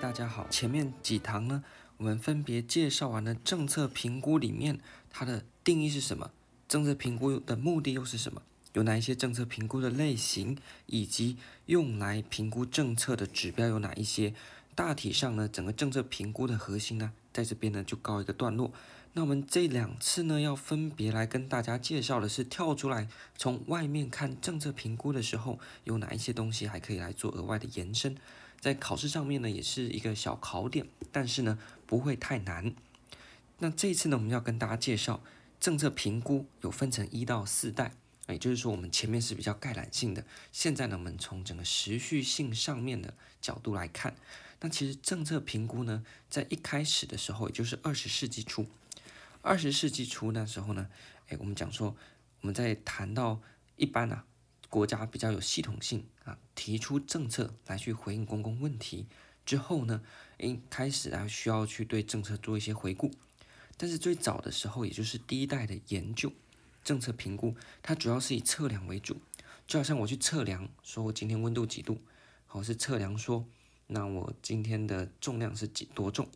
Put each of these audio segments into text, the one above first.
大家好。前面几堂呢，我们分别介绍完了政策评估里面它的定义是什么，政策评估的目的又是什么，有哪一些政策评估的类型，以及用来评估政策的指标有哪一些。大体上呢，整个政策评估的核心呢，在这边呢就告一个段落。那我们这两次呢，要分别来跟大家介绍的是跳出来从外面看政策评估的时候，有哪一些东西还可以来做额外的延伸。在考试上面呢，也是一个小考点，但是呢不会太难。那这一次呢，我们要跟大家介绍政策评估有分成一到四代，也就是说我们前面是比较概览性的，现在呢我们从整个时序性上面的角度来看，那其实政策评估呢，在一开始的时候，也就是二十世纪初，二十世纪初那时候呢，哎，我们讲说我们在谈到一般啊。国家比较有系统性啊，提出政策来去回应公共问题之后呢，诶，开始啊需要去对政策做一些回顾。但是最早的时候，也就是第一代的研究政策评估，它主要是以测量为主，就好像我去测量，说我今天温度几度，或是测量说，那我今天的重量是几多重，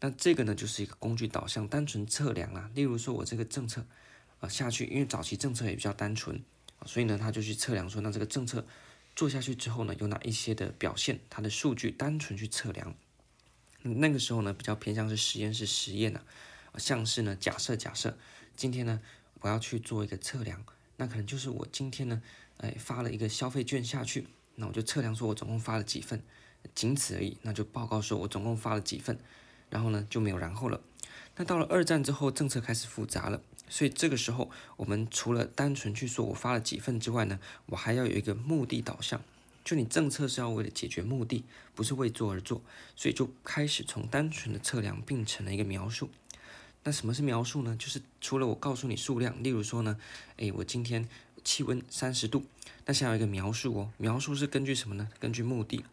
那这个呢就是一个工具导向，单纯测量啊。例如说我这个政策啊下去，因为早期政策也比较单纯。所以呢，他就去测量说，那这个政策做下去之后呢，有哪一些的表现？它的数据单纯去测量，那个时候呢，比较偏向是实验室实验啊，像是呢，假设假设今天呢，我要去做一个测量，那可能就是我今天呢，哎，发了一个消费券下去，那我就测量说我总共发了几份，仅此而已，那就报告说我总共发了几份，然后呢就没有然后了。那到了二战之后，政策开始复杂了。所以这个时候，我们除了单纯去说我发了几份之外呢，我还要有一个目的导向，就你政策是要为了解决目的，不是为做而做，所以就开始从单纯的测量变成了一个描述。那什么是描述呢？就是除了我告诉你数量，例如说呢，诶，我今天气温三十度，那想要一个描述哦，描述是根据什么呢？根据目的。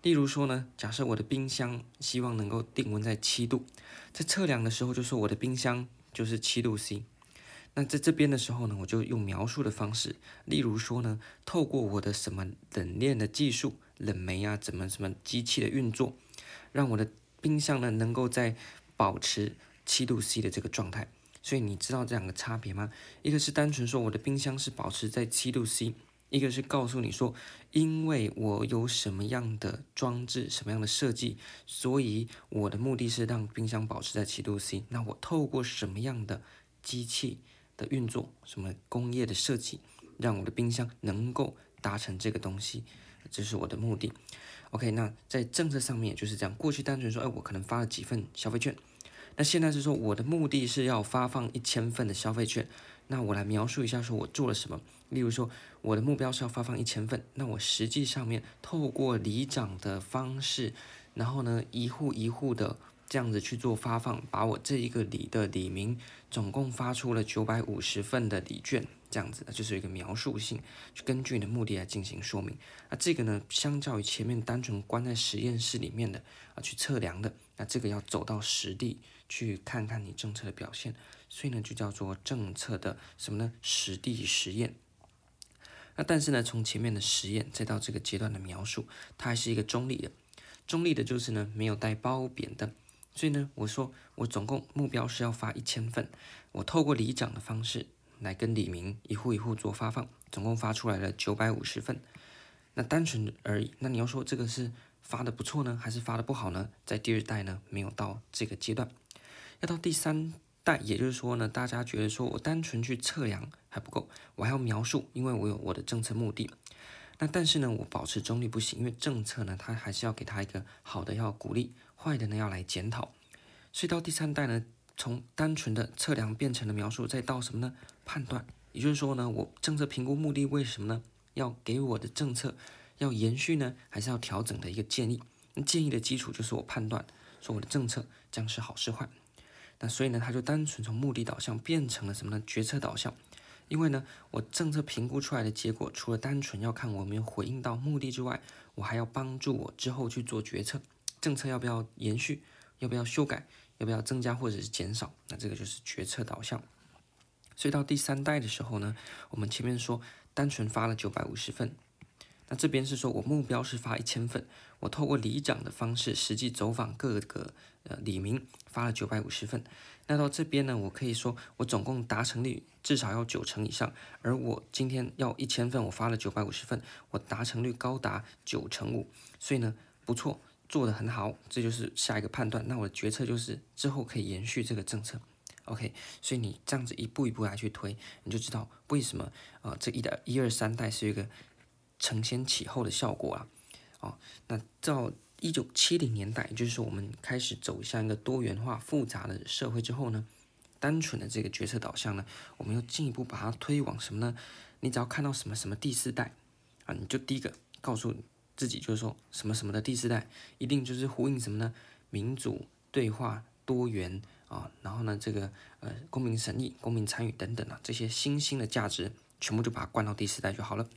例如说呢，假设我的冰箱希望能够定温在七度，在测量的时候就说我的冰箱就是七度 C。那在这边的时候呢，我就用描述的方式，例如说呢，透过我的什么冷链的技术，冷媒啊，怎么什么机器的运作，让我的冰箱呢能够在保持七度 C 的这个状态。所以你知道这两个差别吗？一个是单纯说我的冰箱是保持在七度 C，一个是告诉你说，因为我有什么样的装置，什么样的设计，所以我的目的是让冰箱保持在七度 C。那我透过什么样的机器？的运作，什么工业的设计，让我的冰箱能够达成这个东西，这是我的目的。OK，那在政策上面就是这样。过去单纯说，哎，我可能发了几份消费券，那现在是说我的目的是要发放一千份的消费券。那我来描述一下，说我做了什么。例如说，我的目标是要发放一千份，那我实际上面透过里长的方式，然后呢，一户一户的。这样子去做发放，把我这一个里的里民总共发出了九百五十份的礼券，这样子就是一个描述性，去根据你的目的来进行说明。那这个呢，相较于前面单纯关在实验室里面的啊去测量的，那这个要走到实地去看看你政策的表现，所以呢就叫做政策的什么呢？实地实验。那但是呢，从前面的实验再到这个阶段的描述，它还是一个中立的，中立的就是呢没有带褒贬的。所以呢，我说我总共目标是要发一千份，我透过里长的方式来跟李明一户一户做发放，总共发出来了九百五十份，那单纯而已。那你要说这个是发的不错呢，还是发的不好呢？在第二代呢，没有到这个阶段，要到第三代，也就是说呢，大家觉得说我单纯去测量还不够，我还要描述，因为我有我的政策目的。那但是呢，我保持中立不行，因为政策呢，它还是要给他一个好的要鼓励。坏的呢要来检讨，所以到第三代呢，从单纯的测量变成了描述，再到什么呢？判断，也就是说呢，我政策评估目的为什么呢？要给我的政策要延续呢，还是要调整的一个建议？那建议的基础就是我判断，说我的政策将是好是坏。那所以呢，它就单纯从目的导向变成了什么呢？决策导向。因为呢，我政策评估出来的结果，除了单纯要看我没有回应到目的之外，我还要帮助我之后去做决策。政策要不要延续？要不要修改？要不要增加或者是减少？那这个就是决策导向。所以到第三代的时候呢，我们前面说单纯发了九百五十份，那这边是说我目标是发一千份，我透过里长的方式实际走访各个呃李明，发了九百五十份。那到这边呢，我可以说我总共达成率至少要九成以上，而我今天要一千份，我发了九百五十份，我达成率高达九成五，所以呢不错，做得很好，这就是下一个判断。那我的决策就是之后可以延续这个政策，OK。所以你这样子一步一步来去推，你就知道为什么啊、这一代一二三代是一个承先启后的效果啊，哦，那照。一九七零年代，就是我们开始走向一个多元化、复杂的社会之后呢，单纯的这个决策导向呢，我们又进一步把它推往什么呢？你只要看到什么什么第四代啊，你就第一个告诉自己，就是说什么什么的第四代，一定就是呼应什么呢？民主、对话、多元啊，然后呢，这个呃公民审议、公民参与等等啊，这些新兴的价值，全部就把它灌到第四代就好了。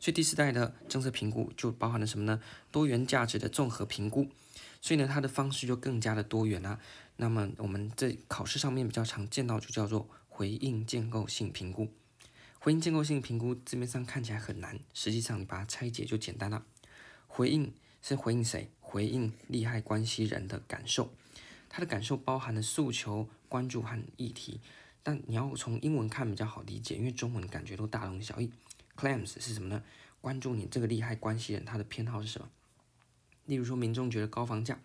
所以第四代的政策评估就包含了什么呢？多元价值的综合评估，所以呢，它的方式就更加的多元啊。那么我们在考试上面比较常见到就叫做回应建构性评估。回应建构性评估字面上看起来很难，实际上你把它拆解就简单了。回应是回应谁？回应利害关系人的感受，他的感受包含了诉求、关注和议题。但你要从英文看比较好理解，因为中文感觉都大同小异。Claims 是什么呢？关注你这个利害关系人，他的偏好是什么？例如说，民众觉得高房价，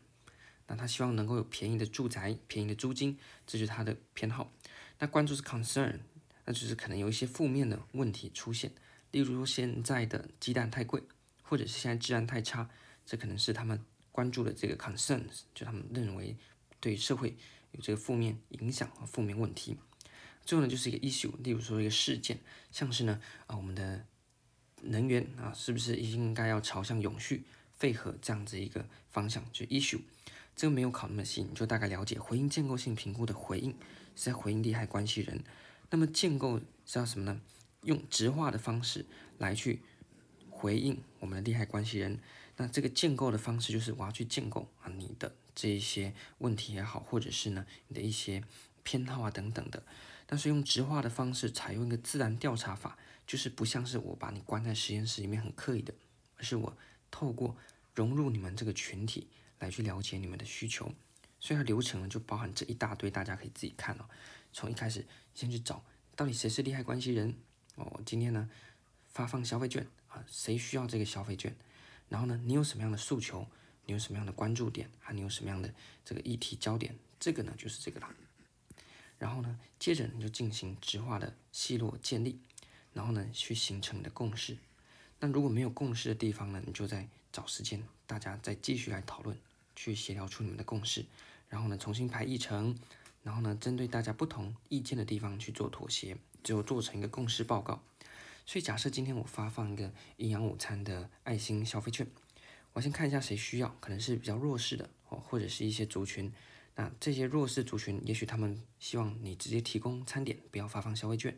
那他希望能够有便宜的住宅、便宜的租金，这是他的偏好。那关注是 concern，那就是可能有一些负面的问题出现，例如说现在的鸡蛋太贵，或者是现在治安太差，这可能是他们关注的这个 concerns，就他们认为对社会有这个负面影响和负面问题。最后呢，就是一个 issue，例如说一个事件，像是呢啊，我们的能源啊，是不是应该要朝向永续、废核这样子一个方向？就 issue，这个没有考那么细，你就大概了解回应建构性评估的回应是在回应利害关系人。那么建构是要什么呢？用直化的方式来去回应我们的利害关系人。那这个建构的方式就是我要去建构啊你的这一些问题也好，或者是呢你的一些偏好啊等等的。但是用直化的方式，采用一个自然调查法，就是不像是我把你关在实验室里面很刻意的，而是我透过融入你们这个群体来去了解你们的需求。所以它流程呢就包含这一大堆，大家可以自己看哦。从一开始先去找到底谁是利害关系人哦，今天呢发放消费券啊，谁需要这个消费券？然后呢，你有什么样的诉求？你有什么样的关注点？还你有什么样的这个议题焦点？这个呢就是这个啦。然后呢，接着你就进行质化的系络建立，然后呢，去形成你的共识。那如果没有共识的地方呢，你就再找时间，大家再继续来讨论，去协调出你们的共识。然后呢，重新排议程，然后呢，针对大家不同意见的地方去做妥协，最后做成一个共识报告。所以假设今天我发放一个营养午餐的爱心消费券，我先看一下谁需要，可能是比较弱势的哦，或者是一些族群。那这些弱势族群，也许他们希望你直接提供餐点，不要发放消费券，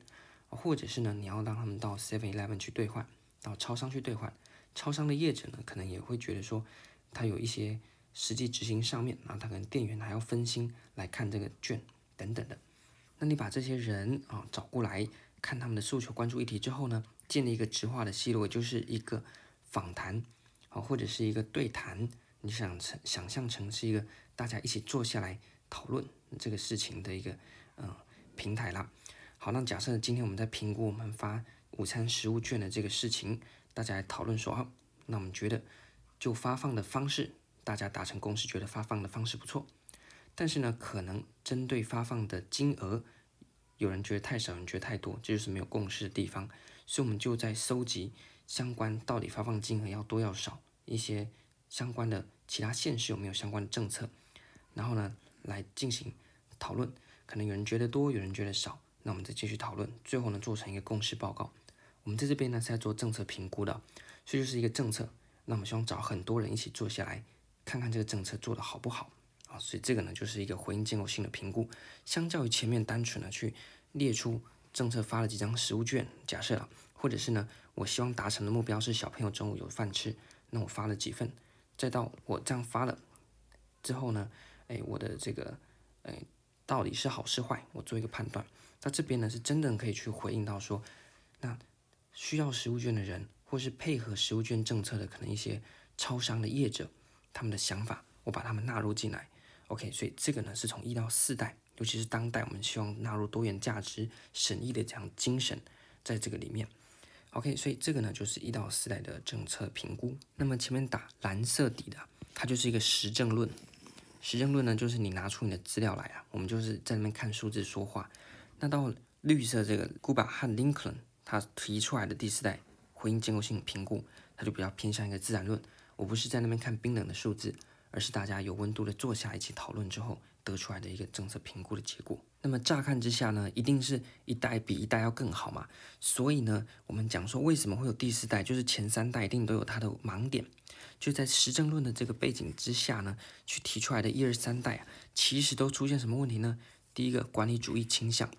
或者是呢，你要让他们到 Seven Eleven 去兑换，到超商去兑换。超商的业者呢，可能也会觉得说，他有一些实际执行上面，啊，他可能店员还要分心来看这个券等等的。那你把这些人啊找过来，看他们的诉求、关注议题之后呢，建立一个直化的系络，就是一个访谈，啊，或者是一个对谈。你想成想象成是一个大家一起坐下来讨论这个事情的一个嗯、平台啦。好，那假设今天我们在评估我们发午餐食物券的这个事情，大家来讨论说啊，那我们觉得就发放的方式，大家达成共识，觉得发放的方式不错。但是呢，可能针对发放的金额，有人觉得太少，有人觉得太多，这就是没有共识的地方。所以我们就在收集相关到底发放金额要多要少一些。相关的其他县市有没有相关的政策？然后呢，来进行讨论。可能有人觉得多，有人觉得少，那我们再继续讨论。最后呢，做成一个共识报告。我们在这边呢是在做政策评估的，所以就是一个政策。那我们希望找很多人一起坐下来，看看这个政策做得好不好啊。所以这个呢就是一个回应建构性的评估。相较于前面单纯的去列出政策发了几张实物券，假设了，或者是呢，我希望达成的目标是小朋友中午有饭吃，那我发了几份。再到我这样发了之后呢，哎，我的这个哎到底是好是坏，我做一个判断。那这边呢是真的可以去回应到说，那需要食物券的人或是配合实务券政策的可能一些超商的业者，他们的想法，我把他们纳入进来。OK，所以这个呢是从一到四代，尤其是当代，我们希望纳入多元价值审议的这样精神在这个里面。OK，所以这个呢就是一到四代的政策评估。那么前面打蓝色底的，它就是一个实证论。实证论呢就是你拿出你的资料来啊，我们就是在那边看数字说话。那到绿色这个 Guba 和林克伦他提出来的第四代。回应结构性评估，它就比较偏向一个自然论。我不是在那边看冰冷的数字，而是大家有温度的坐下一起讨论之后得出来的一个政策评估的结果。那么乍看之下呢，一定是一代比一代要更好嘛。所以呢，我们讲说为什么会有第四代，就是前三代一定都有它的盲点。就在实证论的这个背景之下呢，去提出来的一二三代啊，其实都出现什么问题呢？第一个，管理主义倾向，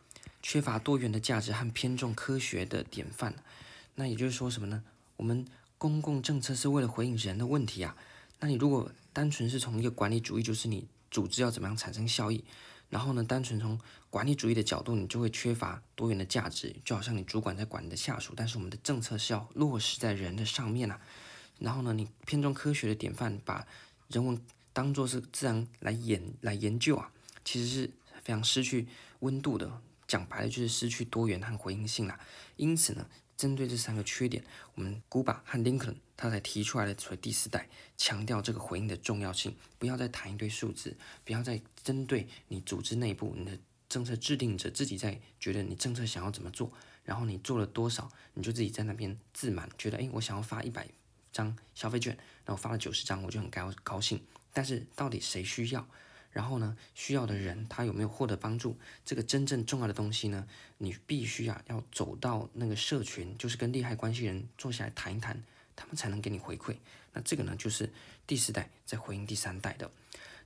缺乏多元的价值和偏重科学的典范。那也就是说什么呢？我们公共政策是为了回应人的问题啊。那你如果单纯是从一个管理主义，就是你组织要怎么样产生效益，然后呢，单纯从管理主义的角度，你就会缺乏多元的价值，就好像你主管在管你的下属，但是我们的政策是要落实在人的上面啊。然后呢，你偏重科学的典范，把人文当做是自然来研来研究啊，其实是非常失去温度的。讲白了就是失去多元和回应性啦。因此呢。针对这三个缺点，我们古巴和林肯他才提出来的所谓第四代，强调这个回应的重要性。不要再谈一堆数字，不要再针对你组织内部，你的政策制定者自己在觉得你政策想要怎么做，然后你做了多少，你就自己在那边自满，觉得诶，我想要发一百张消费券，那我发了九十张，我就很高高兴。但是到底谁需要？然后呢，需要的人他有没有获得帮助？这个真正重要的东西呢，你必须啊要走到那个社群，就是跟利害关系人坐下来谈一谈，他们才能给你回馈。那这个呢，就是第四代在回应第三代的。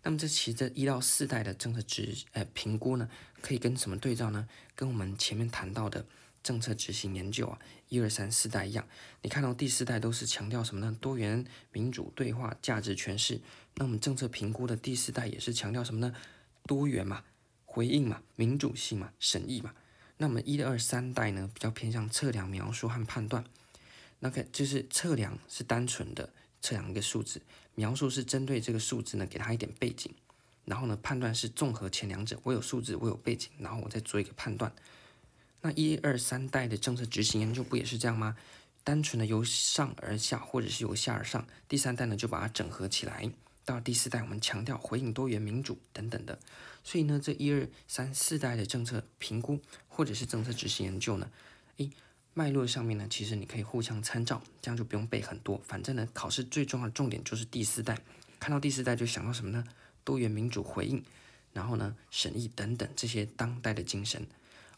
那么这其实这一到四代的政策执呃评估呢，可以跟什么对照呢？跟我们前面谈到的。政策执行研究啊，一二三四代一样，你看到第四代都是强调什么呢？多元、民主、对话、价值诠释。那我们政策评估的第四代也是强调什么呢？多元嘛，回应嘛，民主性嘛，审议嘛。那我们一二三代呢，比较偏向测量、描述和判断。那个就是测量是单纯的测量一个数字，描述是针对这个数字呢，给它一点背景，然后呢，判断是综合前两者，我有数字，我有背景，然后我再做一个判断。那一二三代的政策执行研究不也是这样吗？单纯的由上而下，或者是由下而上。第三代呢，就把它整合起来。到第四代，我们强调回应多元、民主等等的。所以呢，这一二三四代的政策评估或者是政策执行研究呢，诶，脉络上面呢，其实你可以互相参照，这样就不用背很多。反正呢，考试最重要的重点就是第四代。看到第四代就想到什么呢？多元、民主、回应，然后呢，审议等等这些当代的精神。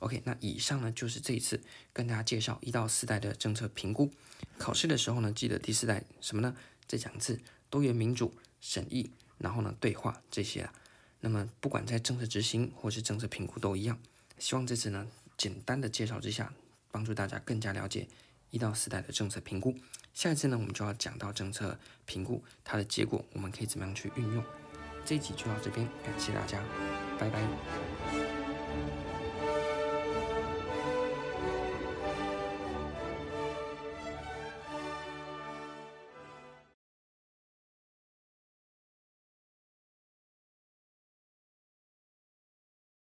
OK，那以上呢就是这一次跟大家介绍一到四代的政策评估。考试的时候呢，记得第四代什么呢？这两个字：多元、民主、审议，然后呢，对话这些啊。那么不管在政策执行或是政策评估都一样。希望这次呢简单的介绍之下，帮助大家更加了解一到四代的政策评估。下一次呢，我们就要讲到政策评估它的结果，我们可以怎么样去运用。这一集就到这边，感谢大家，拜拜。